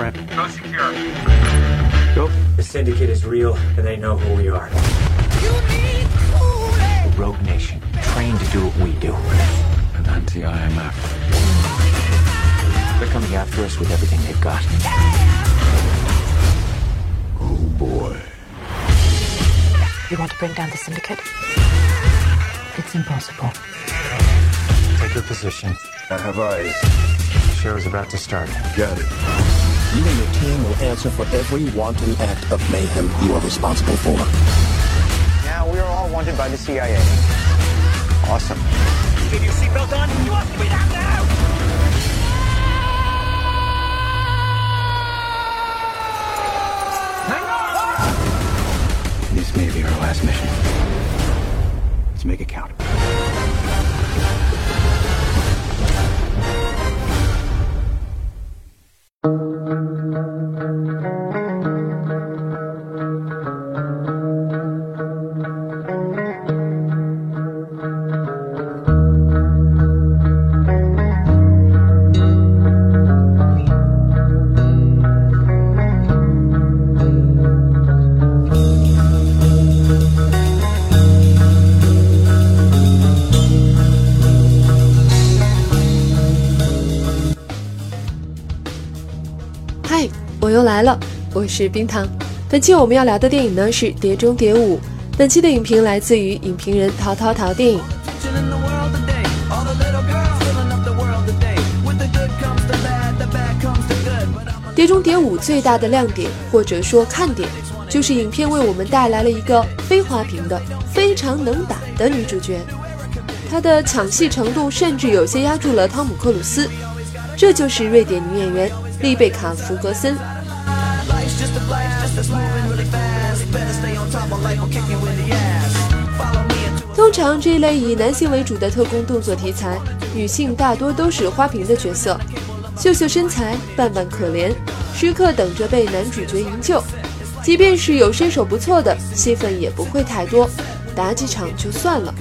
Brent. Go secure. Go. The syndicate is real, and they know who we are. A rogue nation, trained to do what we do. An anti-IMF. They're coming after us with everything they've got. Oh boy. You want to bring down the syndicate? It's impossible. Take your position. I have eyes. The show is about to start. Got it. You and your team will answer for every wanton act of mayhem you are responsible for. Now we are all wanted by the CIA. Awesome. Get your seatbelt on. You want to be that now? This may be our last mission. Let's make it count. 来了，我是冰糖。本期我们要聊的电影呢是《碟中谍五》。本期的影评来自于影评人淘淘淘电影。《碟中谍五》最大的亮点或者说看点，就是影片为我们带来了一个非花瓶的、非常能打的女主角。她的抢戏程度甚至有些压住了汤姆克鲁斯。这就是瑞典女演员丽贝卡·福格森。通常这一类以男性为主的特工动作题材，女性大多都是花瓶的角色，秀秀身材，扮扮可怜，时刻等着被男主角营救。即便是有身手不错的，戏份也不会太多，打几场就算了。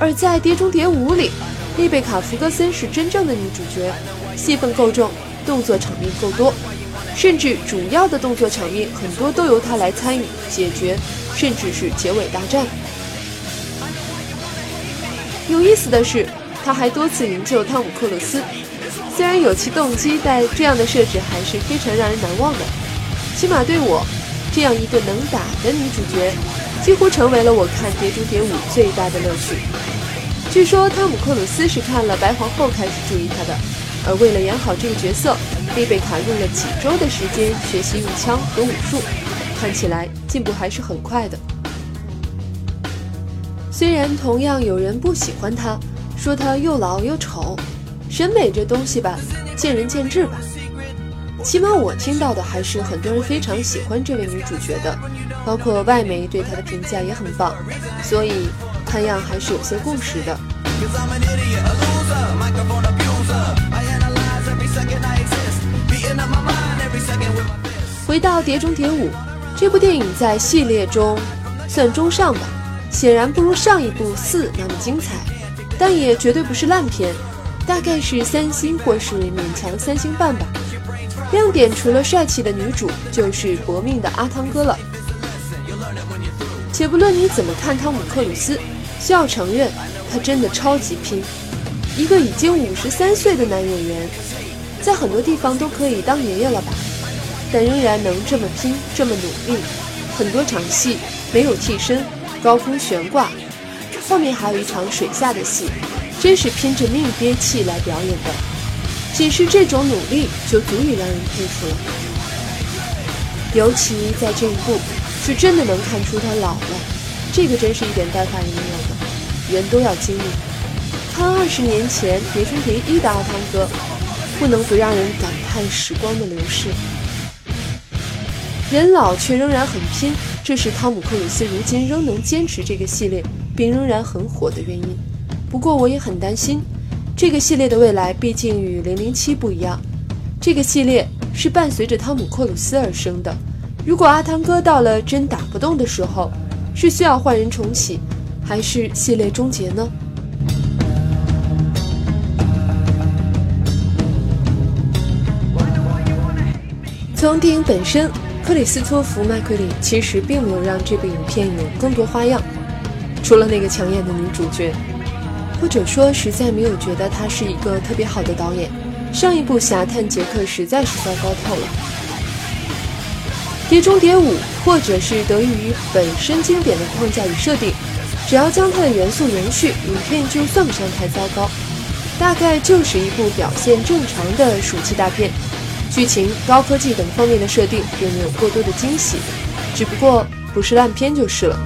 而在《碟中谍五》里，丽贝卡·福格森是真正的女主角，戏份够重，动作场面够多，甚至主要的动作场面很多都由她来参与解决，甚至是结尾大战。有意思的是，她还多次营救汤姆·克鲁斯，虽然有其动机，但这样的设置还是非常让人难忘的。起码对我，这样一个能打的女主角，几乎成为了我看《碟中谍五》最大的乐趣。据说汤姆克鲁斯是看了《白皇后》开始注意她的，而为了演好这个角色，丽贝卡用了几周的时间学习用枪和武术，看起来进步还是很快的。虽然同样有人不喜欢她，说她又老又丑，审美这东西吧，见仁见智吧。起码我听到的还是很多人非常喜欢这位女主角的，包括外媒对她的评价也很棒，所以看样还是有些共识的。回到《碟中谍五》，这部电影在系列中算中上吧，显然不如上一部四那么精彩，但也绝对不是烂片，大概是三星或是勉强三星半吧。亮点除了帅气的女主，就是搏命的阿汤哥了。且不论你怎么看汤姆克鲁斯，需要承认他真的超级拼。一个已经五十三岁的男演员，在很多地方都可以当爷爷了吧，但仍然能这么拼，这么努力。很多场戏没有替身，高空悬挂，后面还有一场水下的戏，真是拼着命憋气来表演的。仅是这种努力就足以让人佩服了，尤其在这一步，是真的能看出他老了，这个真是一点办法也没有的，人都要经历。看二十年前《碟中谍一》的阿汤哥，不能不让人感叹时光的流逝。人老却仍然很拼，这是汤姆克鲁斯如今仍能坚持这个系列并仍然很火的原因。不过我也很担心。这个系列的未来毕竟与《零零七》不一样，这个系列是伴随着汤姆·克鲁斯而生的。如果阿汤哥到了真打不动的时候，是需要换人重启，还是系列终结呢？从电影本身，克里斯托弗·麦奎里其实并没有让这部影片有更多花样，除了那个抢眼的女主角，或者说实在没有觉得他是一个特别好的导演。上一部《侠探杰克》实在是糟糕透了，《碟中谍五》或者是得益于本身经典的框架与设定，只要将它的元素延续，影片就算不上太糟糕，大概就是一部表现正常的暑期大片。剧情、高科技等方面的设定并没有过多的惊喜，只不过不是烂片就是了。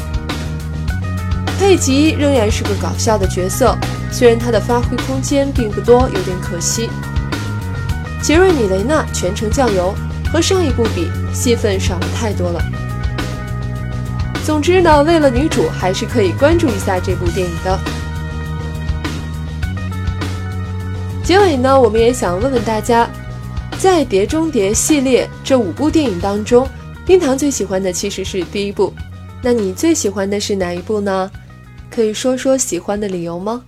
佩吉仍然是个搞笑的角色，虽然他的发挥空间并不多，有点可惜。杰瑞米·雷纳全程酱油，和上一部比，戏份少了太多了。总之呢，为了女主，还是可以关注一下这部电影的。结尾呢，我们也想问问大家。在《碟中谍》系列这五部电影当中，冰糖最喜欢的其实是第一部。那你最喜欢的是哪一部呢？可以说说喜欢的理由吗？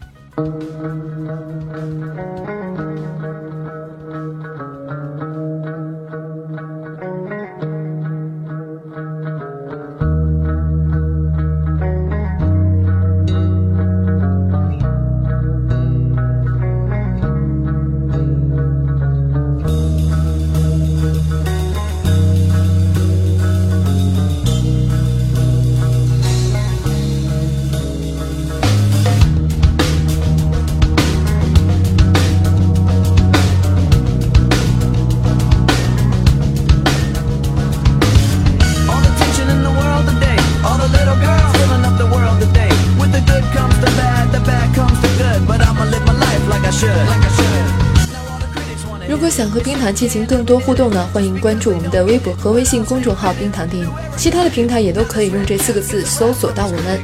如果想和冰糖进行更多互动呢，欢迎关注我们的微博和微信公众号“冰糖电影”，其他的平台也都可以用这四个字搜索到我们。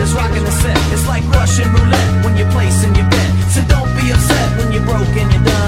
Is rocking the set. It's like Russian roulette when you're placing your bet. So don't be upset when you're broke and you're done.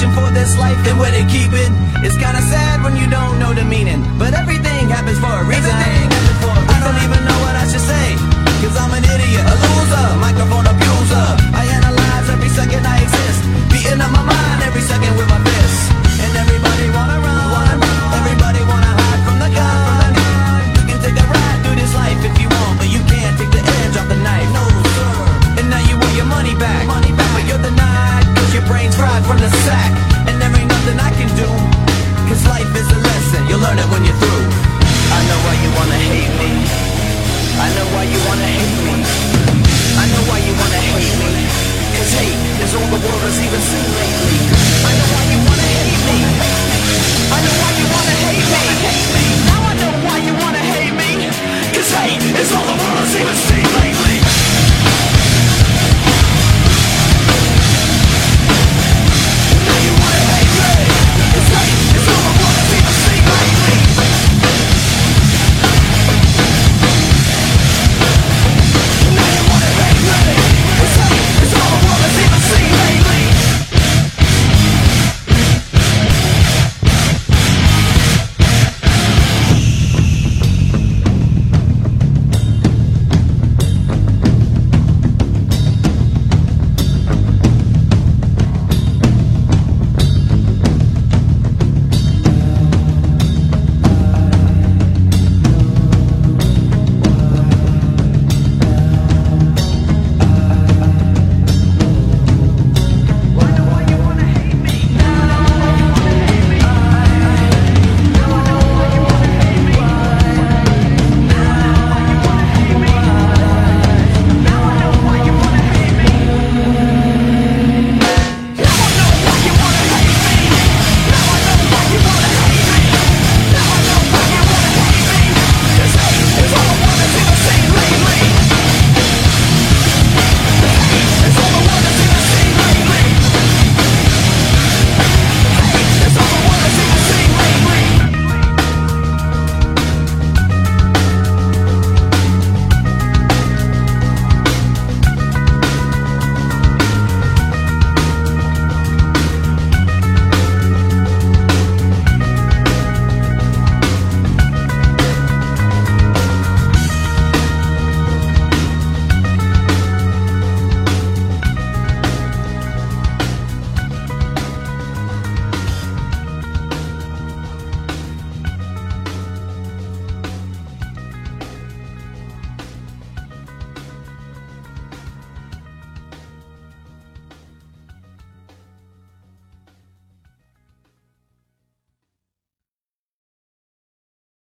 Combination for this life and where they keep it. It's kinda sad when you don't know the meaning, but everything happens for a reason. For a reason. I don't even know what I should say, cause I'm an idiot, a loser, microphone abuser.